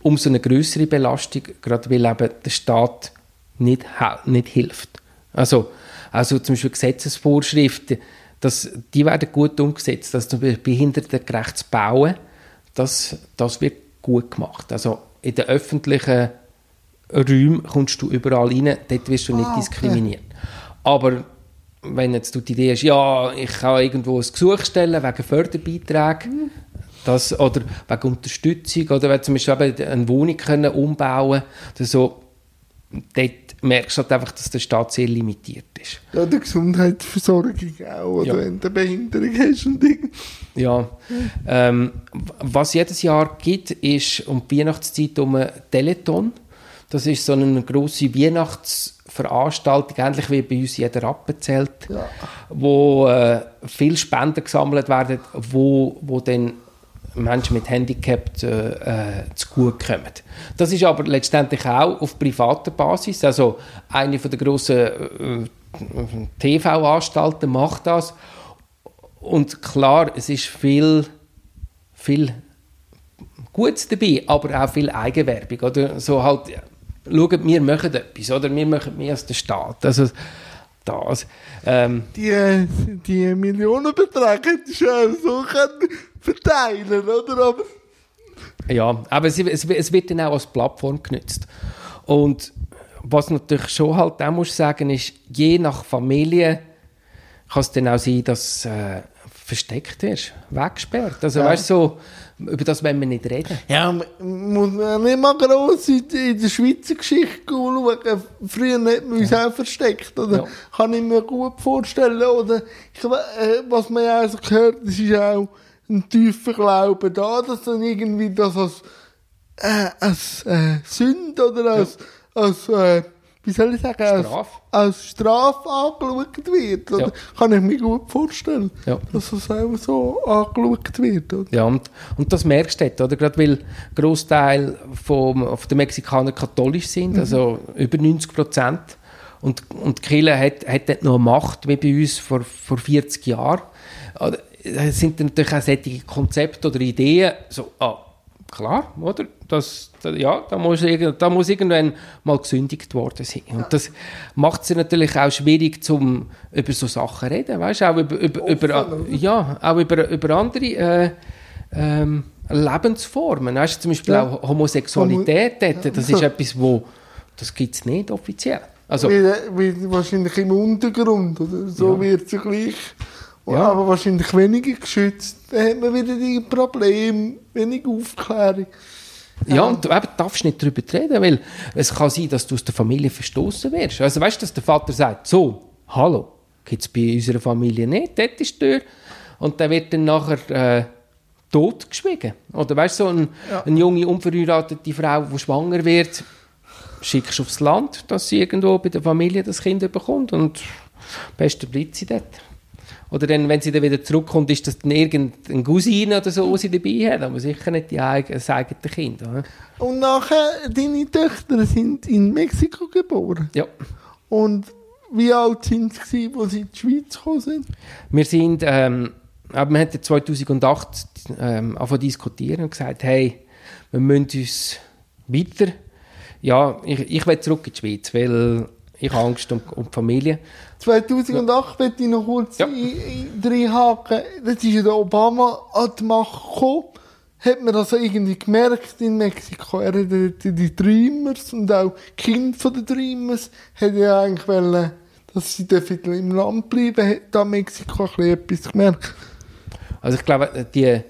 umso eine größere Belastung, gerade weil eben der Staat nicht, nicht hilft. Also, also zum Beispiel Gesetzesvorschriften, das, die werden gut umgesetzt. Also zum Beispiel behindertengerechtes Bauen, das, das wird gut gemacht. Also in den öffentlichen Räumen kommst du überall rein, dort wirst du nicht ah, okay. diskriminiert. Aber wenn jetzt du die Idee hast, ja, ich kann irgendwo ein Gesuch stellen wegen Förderbeiträgen, das, oder wegen Unterstützung, oder wenn zum Beispiel eine Wohnung können umbauen oder so, dort merkst du halt einfach, dass der Staat sehr limitiert ist. Ja, die Gesundheitsversorgung auch, oder ja. wenn du eine Behinderung hast und Ding. Ja, ähm, was jedes Jahr gibt, ist um die Weihnachtszeit um ein Teleton. Das ist so eine grosse Weihnachts- Veranstaltung, ähnlich wie bei uns jeder Rappenzelt, ja. wo äh, viele Spenden gesammelt werden, wo, wo dann Menschen mit Handicap äh, äh, zugutekommen. Das ist aber letztendlich auch auf privater Basis. Also eine von der grossen äh, TV-Anstalten macht das. Und klar, es ist viel, viel Gutes dabei, aber auch viel Eigenwerbung. Oder? So halt, schaut, wir machen etwas, oder? wir machen mehr als der Staat. Also, das. Ähm, die, die Millionenbeträge hättest du auch so können verteilen oder? Aber ja, aber es, es, es, wird dann auch als Plattform genutzt. Und was natürlich schon halt auch muss sagen, ist, je nach Familie kann es dann auch sein, dass äh, versteckt ist, weggesperrt. Also ja. weißt so, über das wollen wir nicht reden. Ja, muss man nicht mal gross in der Schweizer Geschichte schauen. Früher hat man uns ja. auch versteckt, oder? Ja. Kann ich mir gut vorstellen, oder? Ich, äh, was man ja auch so gehört, das ist auch ein tiefer Glaube da, dass dann irgendwie das als, äh, als äh, Sünde oder als, ja. als äh, wie soll ich sagen, Straf. Als, als Strafe angeschaut wird. Ja. Kann ich mir gut vorstellen, ja. dass das auch so angeschaut wird. Oder? Ja, und, und das merkst du dort, oder? Gerade weil ein Großteil von der Mexikaner katholisch sind, mhm. also über 90 Prozent. Und, und die Kirche hat, hat dort noch Macht wie bei uns vor, vor 40 Jahren. Es sind natürlich auch solche Konzepte oder Ideen, so, ah, klar, oder? Das, ja, da muss, da muss irgendwann mal gesündigt worden sein. Und das macht es natürlich auch schwierig, zum über so Sachen zu reden, weißt auch über, über, über, ja, auch über, über andere äh, ähm, Lebensformen. Weißt, zum Beispiel ja. auch Homosexualität, Homo das ist etwas, wo das gibt es nicht offiziell. Also, wie, wie wahrscheinlich im Untergrund, oder? so ja. wird es ja gleich ja. aber wahrscheinlich weniger geschützt. Dann hat man wieder die Probleme, wenig Aufklärung. Ja, und du eben darfst nicht darüber reden, weil es kann sein, dass du aus der Familie verstoßen wirst. Also weißt du, dass der Vater sagt, so, hallo, gibt es bei unserer Familie nicht, dort ist die Tür. Und dann wird dann nachher äh, totgeschwiegen. Oder weißt du, so ein, ja. eine junge, unverheiratete Frau, die schwanger wird, schickst du aufs Land, dass sie irgendwo bei der Familie das Kind bekommt und am besten bleibt sie dort. Oder dann, wenn sie dann wieder zurückkommt, ist das dann irgendein Cousine oder so, die sie dabei hat, aber sicher nicht die eigene, das eigene Kind. Oder? Und nachher, deine Töchter sind in Mexiko geboren? Ja. Und wie alt sind sie, als sie in die Schweiz gekommen sind? Wir sind, ähm, aber wir hatten 2008 ähm, angefangen diskutieren und gesagt, hey, wir müssen uns weiter, ja, ich, ich will zurück in die Schweiz, weil ich habe Angst um, um die Familie. 2008 möchte ich noch kurz ja. reinhaken. Das ist ja der Obama an die Macht gekommen. Hat man das irgendwie gemerkt in Mexiko? Er hat die Dreamers und auch die Kinder von den Dreamers hat ja eigentlich wollen, dass sie im Land bleiben. Hat da Mexiko ein etwas gemerkt? Also ich glaube, die,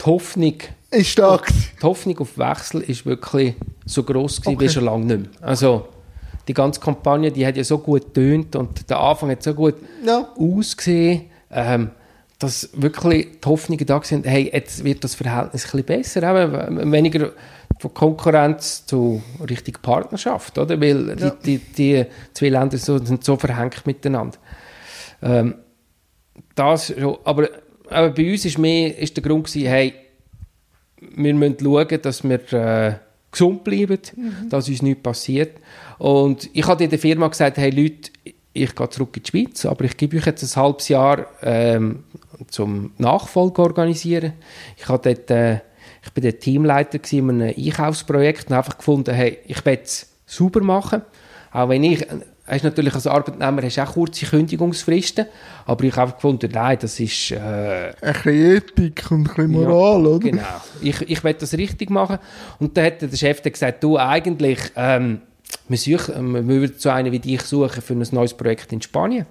die Hoffnung ist stark. Die Hoffnung auf Wechsel ist wirklich so groß okay. wie schon lange nicht mehr. Also die ganze Kampagne, die hat ja so gut tönt und der Anfang hat so gut ja. ausgesehen, ähm, dass wirklich die Hoffnungen da sind, hey, jetzt wird das Verhältnis ein bisschen besser, eben, weniger von Konkurrenz zu richtig Partnerschaft, oder? Weil ja. die, die, die, zwei Länder so, sind so verhängt miteinander. Ähm, das aber, aber bei uns ist mehr ist der Grund gewesen, hey, wir müssen schauen, dass wir äh, gesund bleiben, mhm. dass uns nichts passiert. Und ich habe in der Firma gesagt, hey Leute, ich gehe zurück in die Schweiz, aber ich gebe euch jetzt ein halbes Jahr ähm, zum Nachfolge organisieren. Ich, habe dort, äh, ich bin der Teamleiter in einem Einkaufsprojekt und einfach gefunden, hey, ich will es sauber machen. Auch wenn ich, hast natürlich als Arbeitnehmer hast auch kurze Kündigungsfristen, aber ich habe gefunden, nein, das ist... Äh, ein bisschen Ethik und ein bisschen Moral, ja, oder? Genau. Ich, ich will das richtig machen. Und dann hat der Chef dann gesagt, du, eigentlich... Ähm, wir, suchen, wir würden so einen wie dich suchen für ein neues Projekt in Spanien.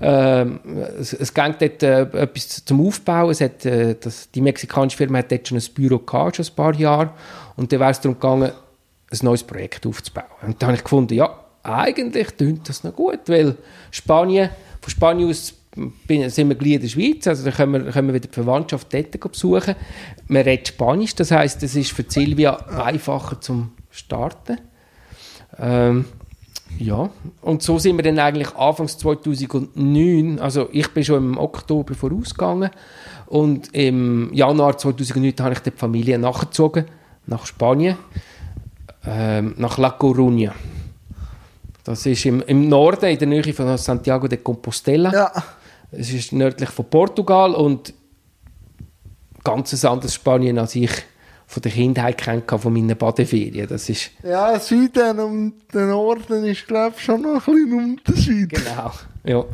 Ähm, es, es ging dort äh, etwas zum Aufbauen. Es hat, äh, das, die mexikanische Firma hat dort schon ein Büro gehabt, schon ein paar Jahre. Und dann wäre es darum gegangen, ein neues Projekt aufzubauen. Und dann habe ich gefunden, ja, eigentlich klingt das noch gut, weil Spanien, von Spanien aus bin, sind wir gleich in der Schweiz, also dann können wir, können wir wieder die Verwandtschaft dort besuchen. Man redet Spanisch, das heisst, es ist für Silvia einfacher zum Starten. Ähm, ja, und so sind wir dann eigentlich Anfangs 2009, also ich bin schon im Oktober vorausgegangen Und im Januar 2009 habe ich die Familie nachgezogen, nach Spanien, ähm, nach La Coruña. Das ist im, im Norden, in der Nähe von Santiago de Compostela. Ja. Es ist nördlich von Portugal und ganz anderes Spanien, als ich von der Kindheit kennengelernt von meinen Badeferien. Das ist Ja, Süden und der Norden ist, glaube ich, schon noch ein bisschen Unterschied. Genau, ja.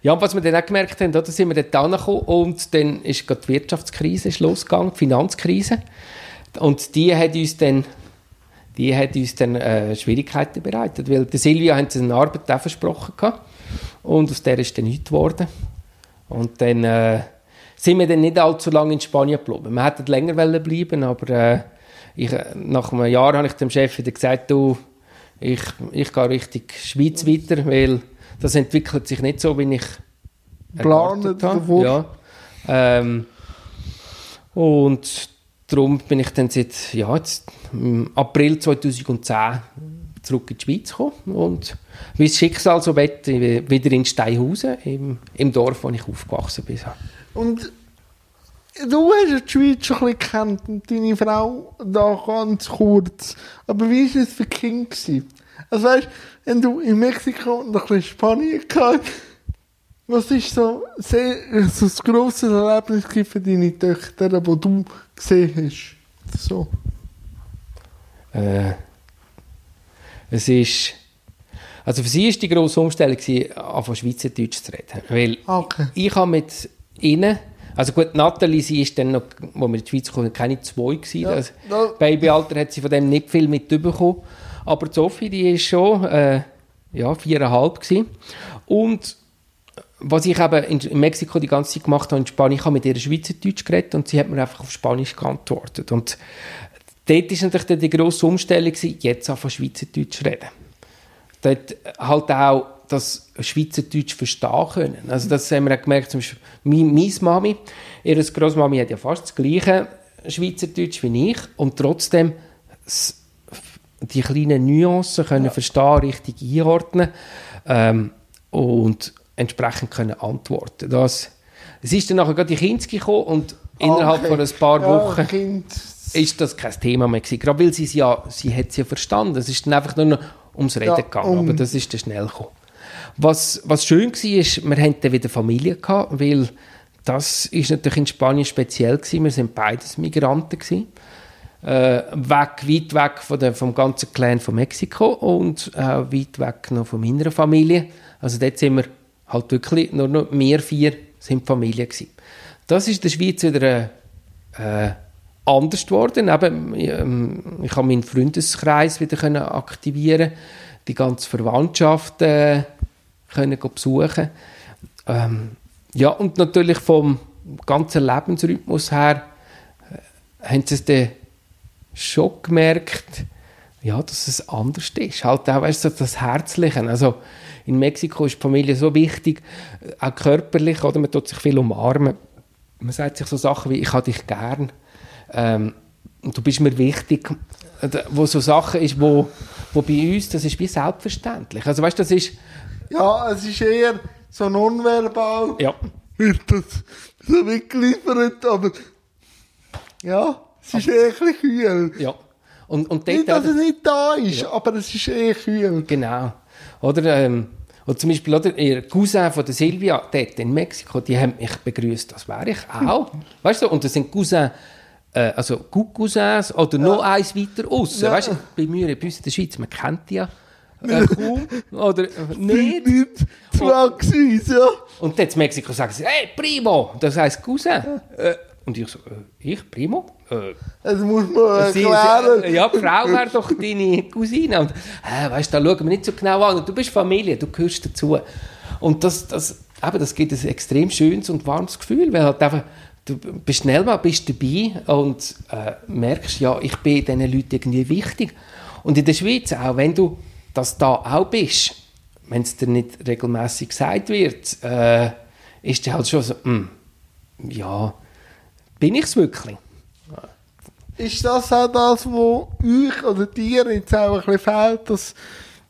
Ja, und was wir dann auch gemerkt haben, da sind wir dort angekommen und dann ist gerade die Wirtschaftskrise ist losgegangen, die Finanzkrise. Und die hat uns dann, die hat uns dann äh, Schwierigkeiten bereitet, weil der Silvia hat eine Arbeit auch versprochen gehabt und aus der ist dann nichts geworden. Und dann äh, sind wir dann nicht allzu lange in Spanien geblieben. Wir hätten länger wollen bleiben, aber äh, ich, nach einem Jahr habe ich dem Chef wieder gesagt, du, ich, ich gehe Richtung Schweiz weiter, weil das entwickelt sich nicht so, wie ich erwartet habe. Ja. Ähm, und darum bin ich dann seit ja, jetzt, April 2010 zurück in die Schweiz gekommen und wie das Schicksal so will, wieder in Steinhausen, im, im Dorf, wo ich aufgewachsen bin. Und du hast die Schweiz schon ein bisschen gekannt und deine Frau da ganz kurz. Aber wie war es für gewesen? Also weißt, wenn du in Mexiko und ein bisschen Spanien gehabt was ist so, sehr, so das grosse Erlebnis für deine Töchter, die du gesehen hast? So. Äh, es ist, also für sie ist die grosse Umstellung von Schweizerdeutsch zu reden, weil Okay. ich habe mit ihnen, also gut, Nathalie, sie ist dann noch, wo wir in die Schweiz kamen, keine zwei gewesen. Ja, das da- Babyalter hat sie von dem nicht viel mitbekommen. Aber Sophie, die ist schon, äh, ja, viereinhalb gewesen. Und was ich eben in, Mexiko die ganze Zeit gemacht habe, in Spanien, ich habe mit ihr Schweizerdeutsch geredet und sie hat mir einfach auf Spanisch geantwortet. Und dort ist natürlich dann die grosse Umstellung gewesen, jetzt auf Schweizerdeutsch reden dort halt auch das Schweizerdeutsch verstehen können. Also das haben wir auch gemerkt, zum Beispiel meine, meine Mami, ihre Großmami hat ja fast das gleiche Schweizerdeutsch wie ich und trotzdem die kleinen Nuancen können verstehen, richtig einordnen ähm, und entsprechend können antworten. Das, es ist dann nachher gerade die Kinski gekommen und innerhalb Okay. von ein paar Ja, Wochen Kind. ist das kein Thema mehr gewesen. Gerade weil sie es ja, sie hat es ja verstanden. Es ist dann einfach nur noch ums Reden Ja, gegangen, um- aber das ist dann schnell gekommen. Was, was schön war, ist, wir hatten dann wieder Familie gehabt, weil das ist natürlich in Spanien speziell gewesen. Wir sind beides Migranten gewesen. Äh, weg, weit weg von der, vom ganzen Clan von Mexiko und auch weit weg noch von meiner Familie. Also dort sind wir halt wirklich nur noch wir vier sind Familie gewesen. Das ist in der Schweiz wieder äh, anders geworden. Eben, ähm, ich habe meinen Freundeskreis wieder können aktivieren, die ganze Verwandtschaft äh, können besuchen. Ähm, ja und natürlich vom ganzen Lebensrhythmus her äh, haben sie es dann schon gemerkt, ja, dass es anders ist. Halt auch weißt, du, das Herzliche. Also in Mexiko ist die Familie so wichtig, auch körperlich, oder man tut sich viel umarmen. Man sagt sich so Sachen wie, ich habe dich gern, ähm, du bist mir wichtig. Wo so Sachen ist, wo, wo bei uns, das ist wie selbstverständlich. Also weißt, das ist, Ja, es ist eher so nonverbal. ja, wird das so mitgeliefert, aber ja, es ist eher ein kühl. ja. Und, und Nicht, dort, dass es nicht da ist, aber es ist eher kühl. Genau. Oder, ähm, oder zum Beispiel oder, ihr Cousin von der Silvia, dort in Mexiko, die haben mich begrüßt, das wäre ich auch. weißt du, und das sind Cousins, äh, also Cousins oder noch eins weiter aussen. Ja. Weißt du, bei mir, bei uns in der Schweiz, man kennt die ja äh, kaum oder äh, nicht. Ja. Und dann in Mexiko sagen sie, hey, Primo, das heisst Cousin. Äh, und ich so, äh, ich, Primo? Äh, Das muss man Sie, erklären. sie, ja, die Frau wäre doch deine Cousine. Und, äh, weißt du, da schauen wir nicht so genau an. Und du bist Familie, du gehörst dazu. Und das, das, eben, das gibt ein extrem schönes und warmes Gefühl, weil halt einfach, du bist schnell mal bist dabei und äh, merkst, ja, ich bin diesen Leuten irgendwie wichtig. Und in der Schweiz, auch wenn du das da auch bist, wenn es dir nicht regelmäßig gesagt wird, äh, ist dir halt schon so, hm, ja, bin ich es wirklich? Ist das auch das, was euch oder dir jetzt auch ein bisschen fehlt, das,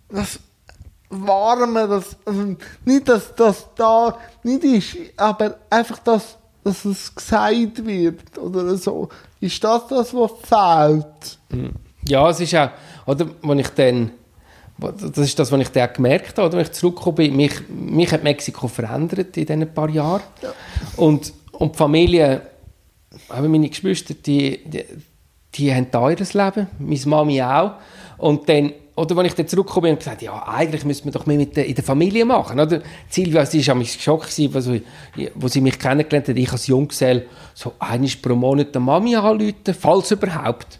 das Warme, das, also nicht, dass das da nicht ist, aber einfach das dass es gesagt wird oder so. Ist das das, was fehlt? Ja, es ist auch, oder, wenn ich dann, das ist das, was ich dann gemerkt habe, oder, wenn ich zurückgekommen bin, mich, mich hat Mexiko verändert in diesen paar Jahren. Ja. Und, und die Familie, aber meine Geschwister, die, die, die haben da ihr Leben, meine Mami auch. Und dann, oder wenn ich dann zurückgekommen bin und gesagt ja, eigentlich müssen wir doch mehr mit der, in der Familie machen, oder? Silvia, sie war an mich geschockt, gewesen, wo, sie mich kennengelernt hat, ich als Junggesell, so einmal pro Monat der Mami anrufen, falls überhaupt.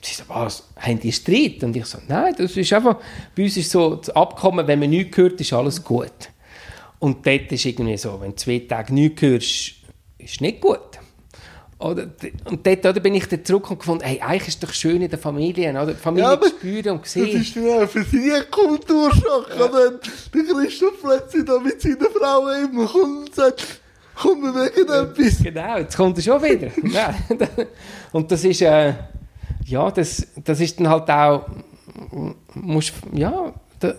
Sie so, was, haben die Streit? Und ich so, nein, das ist einfach, bei uns ist so das Abkommen, wenn man nichts hört, ist alles gut. Und dort ist irgendwie so, wenn du zwei Tage nichts hörst, ist nicht gut. Oder, und dort oder bin ich dann zurück und gefunden, hey, eigentlich ist es doch schön in der Familie, oder? Die Familie Ja, spüren und Das sehen. ist dann auch für sie ein Kulturschock. Ja. Wenn der Christoph plötzlich da mit seiner Frau immer kommt und sagt, komm, wir wegen etwas. Genau, jetzt kommt er schon wieder. Ja, und das ist, äh, ja, das, das ist dann halt auch, musst, ja, da,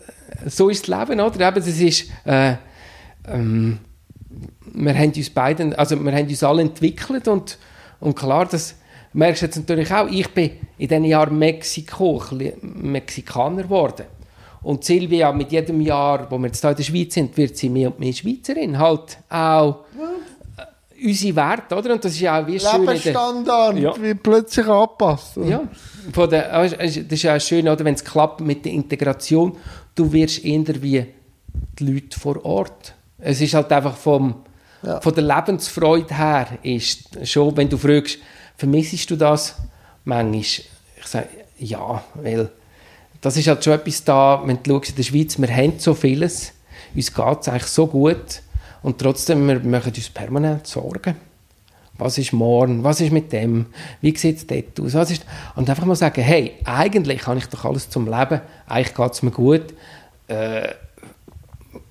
so ist das Leben, oder? Eben, das ist, äh, ähm, wir haben uns beiden, also wir haben uns alle entwickelt und, und klar, das merkst du jetzt natürlich auch, ich bin in diesen Jahren Mexiko, Mexikaner geworden. Und Silvia, mit jedem Jahr, wo wir jetzt hier in der Schweiz sind, wird sie mehr und mehr Schweizerin. Halt auch äh, unsere Werte, oder? Und das ist ja auch wie schön. Lebensstandard Ja. wird plötzlich angepasst. ja, von der, das ist ja auch schön, oder, wenn es klappt mit der Integration. Du wirst eher wie die Leute vor Ort. Es ist halt einfach vom, Ja. von der Lebensfreude her, ist schon, wenn du fragst, vermissest du das? Manchmal, ich sage, ja, weil das ist halt schon etwas da, wenn du schaust in der Schweiz, wir haben so vieles, uns geht es eigentlich so gut und trotzdem, wir machen uns permanent Sorgen. Was ist morgen? Was ist mit dem? Wie sieht es dort aus? Was ist und einfach mal sagen, hey, eigentlich habe ich doch alles zum Leben, eigentlich geht es mir gut. Äh,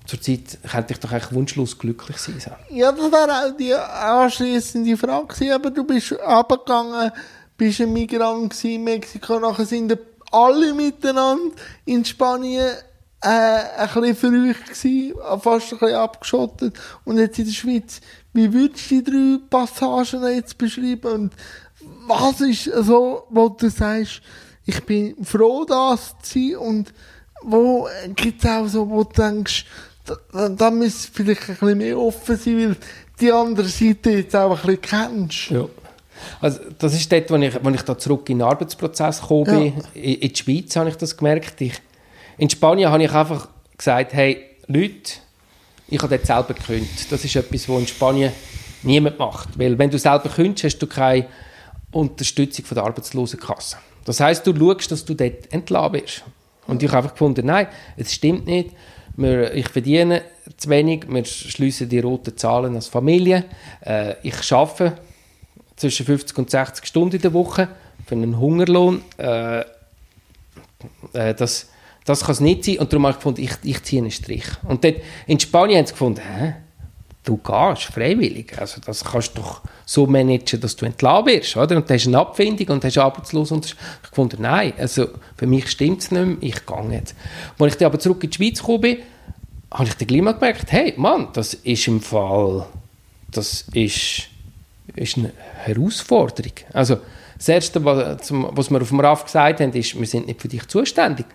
zurzeit könnte ich doch eigentlich wunschlos glücklich sein. So. Ja, das wäre auch die anschliessende Frage gewesen. Aber du bist runtergegangen, bist ein Migrant gewesen in Mexiko, nachher sind alle miteinander in Spanien äh, ein bisschen verrückt gewesen, fast ein bisschen abgeschottet. Und jetzt in der Schweiz. Wie würdest du die drei Passagen jetzt beschreiben? Und was ist so, wo du sagst, ich bin froh, das zu sein und wo gibt es auch so, wo du denkst, da, da, müsste vielleicht ein bisschen mehr offen sein, weil die andere Seite jetzt auch ein bisschen kennst. Ja. Also, das ist dort, wo ich, wo ich da zurück in den Arbeitsprozess gekommen bin. In, in die Schweiz habe ich das gemerkt. Ich, in Spanien habe ich einfach gesagt, hey, Leute, ich habe dort selber gekündigt. Das ist etwas, was in Spanien niemand macht. Weil wenn du selber kündigst, hast du keine Unterstützung von der Arbeitslosenkasse. Das heißt, du schaust, dass du dort entlassen wirst. Und ich habe einfach gefunden, nein, es stimmt nicht. Wir, ich verdiene zu wenig, wir schließen die roten Zahlen als Familie. Äh, ich arbeite zwischen 50 und 60 Stunden in der Woche für einen Hungerlohn. Äh, äh, das, das kann es nicht sein. Und darum habe ich gefunden, ich, ich ziehe einen Strich. Und dort in Spanien haben sie gefunden, hä? Du gehst freiwillig. Also das kannst du doch so managen, dass du entlassen wirst. Oder? Und du hast eine Abfindung und hast arbeitslos. Und ich gefunden, nein, also für mich stimmt es nicht mehr, ich gehe nicht. Als ich dann aber zurück in die Schweiz gekommen bin, habe ich dann gleich mal gemerkt, hey, Mann, das ist im Fall, das ist, ist eine Herausforderung. Also das Erste, was, was wir auf dem RAF gesagt haben, ist, wir sind nicht für dich zuständig.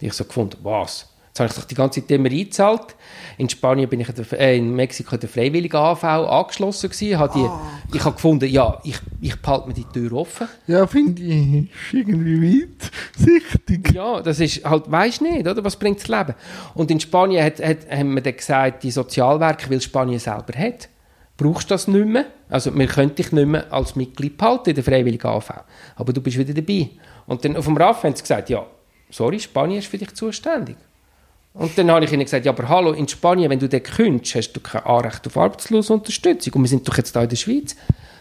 Und ich so gefunden, was? Jetzt habe ich doch die ganze Zeit immer eingezahlt. In Spanien bin ich, in der- äh, in Mexiko der freiwillige AV angeschlossen gewesen. Habe die, Ich habe gefunden, ja, ich, ich behalte mir die Tür offen. Ja, finde ich, ist irgendwie weitsichtig. Ja, das ist halt, weisst nicht, oder? Was bringt das Leben? Und in Spanien hat, hat, haben wir dann gesagt, die Sozialwerke, weil Spanien selber hat, brauchst du das nicht mehr. Also, wir können dich nicht mehr als Mitglied behalten in der freiwilligen AV. Aber du bist wieder dabei. Und dann auf dem RAF haben sie gesagt, ja, sorry, Spanien ist für dich zuständig. Und dann habe ich ihnen gesagt, ja, aber hallo, in Spanien, wenn du dort kündigst, hast du kein Anrecht auf Arbeitslosenunterstützung. Und wir sind doch jetzt da in der Schweiz.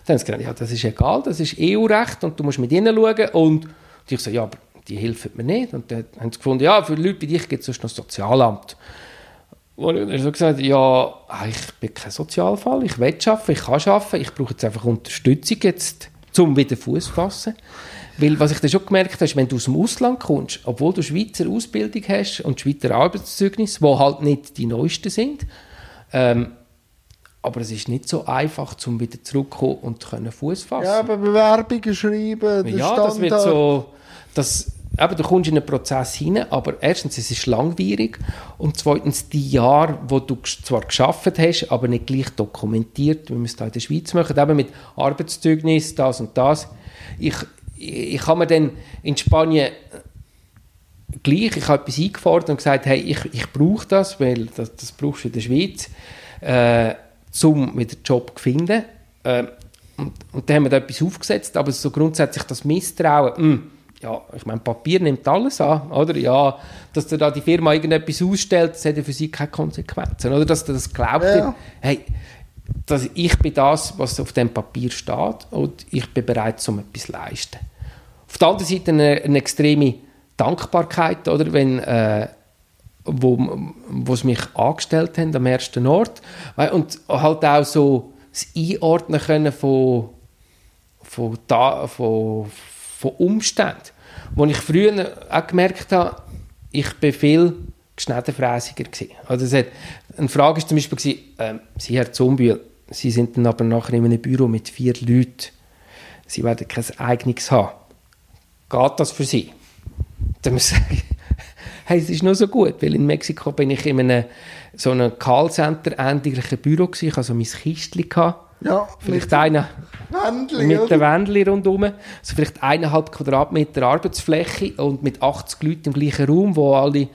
Dann haben sie gesagt, ja, das ist egal, das ist EU-Recht und du musst mit ihnen schauen. Und ich so, ja, aber die helfen mir nicht. Und dann haben sie gefunden, ja, für Leute wie dich gibt es sonst noch Sozialamt. Und ich habe so gesagt, ja, ah, ich bin kein Sozialfall, ich will arbeiten, ich kann arbeiten, ich brauche jetzt einfach Unterstützung jetzt, um wieder Fuß zu fassen. Weil was ich dann schon gemerkt habe, ist, wenn du aus dem Ausland kommst, obwohl du Schweizer Ausbildung hast und Schweizer Arbeitszeugnis, die halt nicht die neuesten sind, ähm, aber es ist nicht so einfach, um wieder zurückzukommen und Fuß fassen. Ja, aber Bewerbungen schreiben, ja, das wird so, das, eben, du kommst in einen Prozess hinein, aber erstens, es ist langwierig und zweitens, die Jahre, wo du zwar geschafft hast, aber nicht gleich dokumentiert, wie wir es da in der Schweiz machen, eben mit Arbeitszeugnis, das und das. Ich, ich, habe mir dann in Spanien gleich, ich habe etwas eingefordert und gesagt, hey, ich, ich brauche das, weil das, das brauchst du in der Schweiz, äh, um wieder einen Job zu finden. Äh, und, und dann haben wir da etwas aufgesetzt, aber so grundsätzlich das Misstrauen, mh, hm, ja, ich meine, Papier nimmt alles an, oder? Ja, dass da die Firma irgendetwas ausstellt, das hat ja für sie keine Konsequenzen, oder? Dass du das glaubt, ja. hey, dass ich bin das, was auf dem Papier steht und ich bin bereit, um etwas zu leisten. Auf der anderen Seite eine, eine extreme Dankbarkeit, oder? Wenn, äh, wo, wo sie mich angestellt haben am ersten Ort und halt auch so das Einordnen können von, von, da, von, von Umständen, wo ich früher auch gemerkt habe, ich bin viel geschnittenfräsiger gewesen. Also eine Frage war zum Beispiel, gewesen, äh, Sie, Herr Zumbühl, Sie sind dann aber nachher in einem Büro mit vier Leuten. Sie werden kein eigenes haben. Geht das für Sie? Dann muss ich sagen, hey, es ist nur so gut, weil in Mexiko bin ich in einem so einem Callcenter-ähnlichen Büro gewesen. Ich hatte so mein Kistchen. Gehabt. Ja, vielleicht einer mit dem Wändli rundherum. Also vielleicht eineinhalb Quadratmeter Arbeitsfläche und mit 80 Leuten im gleichen Raum, wo alle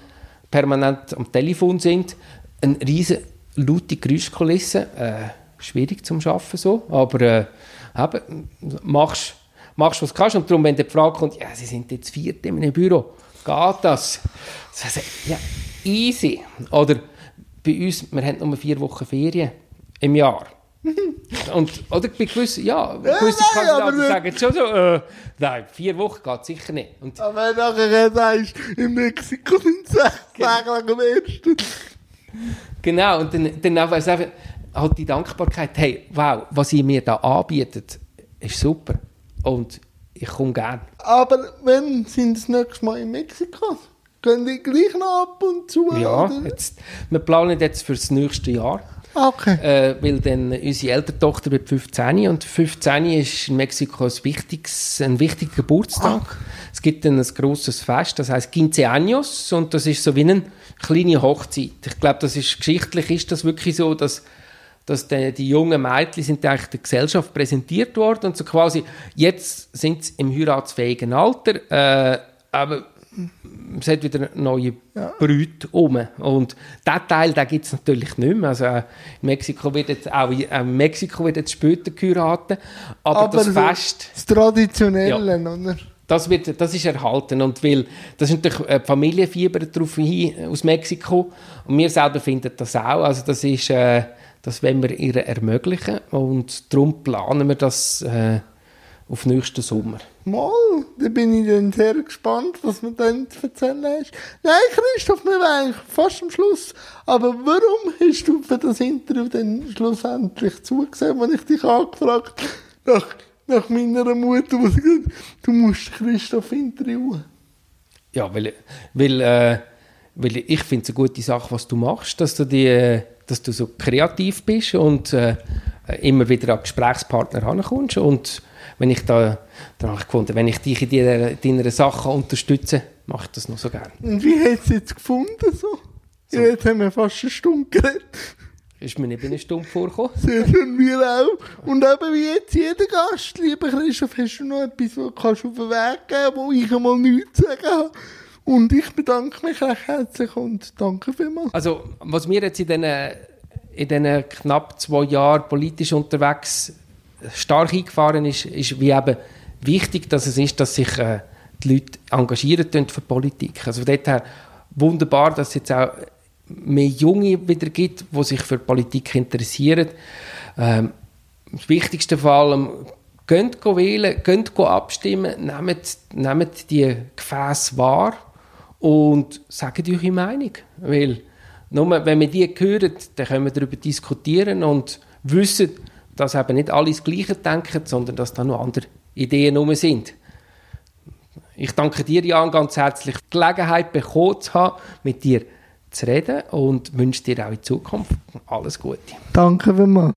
permanent am Telefon sind. Eine riesige laute Geräuschkulisse. Äh, schwierig zum Schaffen so, aber äh, eben, machst, machst was du kannst und darum, wenn die Frage kommt, ja, sie sind jetzt viert in einem Büro, geht das? Also, ja, easy. Oder bei uns, wir haben nur vier Wochen Ferien im Jahr. Und, oder bei gewissen, ja, gewisse ja, Kandidaten sagen schon so, äh, nein, vier Wochen geht sicher nicht. Und, aber wenn nachher sagst, in Mexiko sind sechs Tage lang am ersten. Genau, und dann, dann einfach halt die Dankbarkeit, hey, wow, was ihr mir da anbietet, ist super. Und ich komme gerne. Aber wenn sind das nächste Mal in Mexiko? Gehen die gleich noch ab und zu? Ja, jetzt, wir planen jetzt für das nächste Jahr. Okay. Äh, weil dann unsere ältere Tochter wird 15 und 15 ist in Mexiko ein, wichtiges, ein wichtiger Geburtstag. Okay. Es gibt dann ein grosses Fest, das heißt Quince Años und das ist so wie eine kleine Hochzeit. Ich glaube, das ist geschichtlich ist das wirklich so, dass dass die, die jungen Mädchen sind eigentlich der Gesellschaft präsentiert worden und so quasi jetzt sind sie im heiratsfähigen Alter, äh, aber es hat wieder neue ja. Brüte um. Und diesen Teil gibt es natürlich nicht mehr. Also, äh, in Mexiko wird jetzt, auch in äh, Mexiko wird jetzt später geheiratet. Aber, aber das Fest... Das Traditionelle, ja, oder? Das, wird, das ist erhalten. Und weil, das ist natürlich äh, Familienfieber darauf hin, aus Mexiko. Und wir selber finden das auch. Also das ist... Äh, das wollen wir ihr ermöglichen. Und darum planen wir das... Äh, auf nächsten Sommer. Mal, da bin ich dann sehr gespannt, was man dann zu erzählen hast. Nein, Christoph, wir waren eigentlich fast am Schluss. Aber warum hast du für das Interview dann schlussendlich zugesehen, wenn ich dich angefragt nach, nach meiner Mutter, was gesagt du musst Christoph interviewen? Ja, weil, weil, äh, weil ich finde es eine gute Sache, was du machst, dass du, die, dass du so kreativ bist und äh, immer wieder an Gesprächspartner herankommst und wenn ich da danach gefunden, wenn ich dich in deiner, deiner Sache unterstütze, mache ich das noch so gerne. Und wie hast du es jetzt gefunden so? so. Ja, jetzt haben wir fast eine Stunde geredet. Ist mir nicht eine Stunde vorgekommen. Sehr schön, wir auch. Und eben wie jetzt jeder Gast, lieber Christoph, hast du noch etwas, was kannst du auf den Weg geben wo ich einmal nichts sagen kann? Und ich bedanke mich recht herzlich und danke vielmals. Also, was mir jetzt in diesen, in diesen knapp zwei Jahren politisch unterwegs stark eingefahren ist, ist wie eben wichtig, dass es ist, dass sich äh, die Leute engagieren für Politik. Also von daher wunderbar, dass es jetzt auch mehr Junge wieder gibt, die sich für Politik interessieren. Ähm, das Wichtigste vor allem, geht wählen, geht abstimmen, nehmt, nehmt die Gefäße wahr und sagt eure Meinung. Weil nur wenn wir die hören, dann können wir darüber diskutieren und wissen, dass eben nicht alle das Gleiche denken, sondern dass da noch andere Ideen rum sind. Ich danke dir, Jan, ganz herzlich, die Gelegenheit bekommen zu haben, mit dir zu reden und wünsche dir auch in Zukunft alles Gute. Danke vielmals.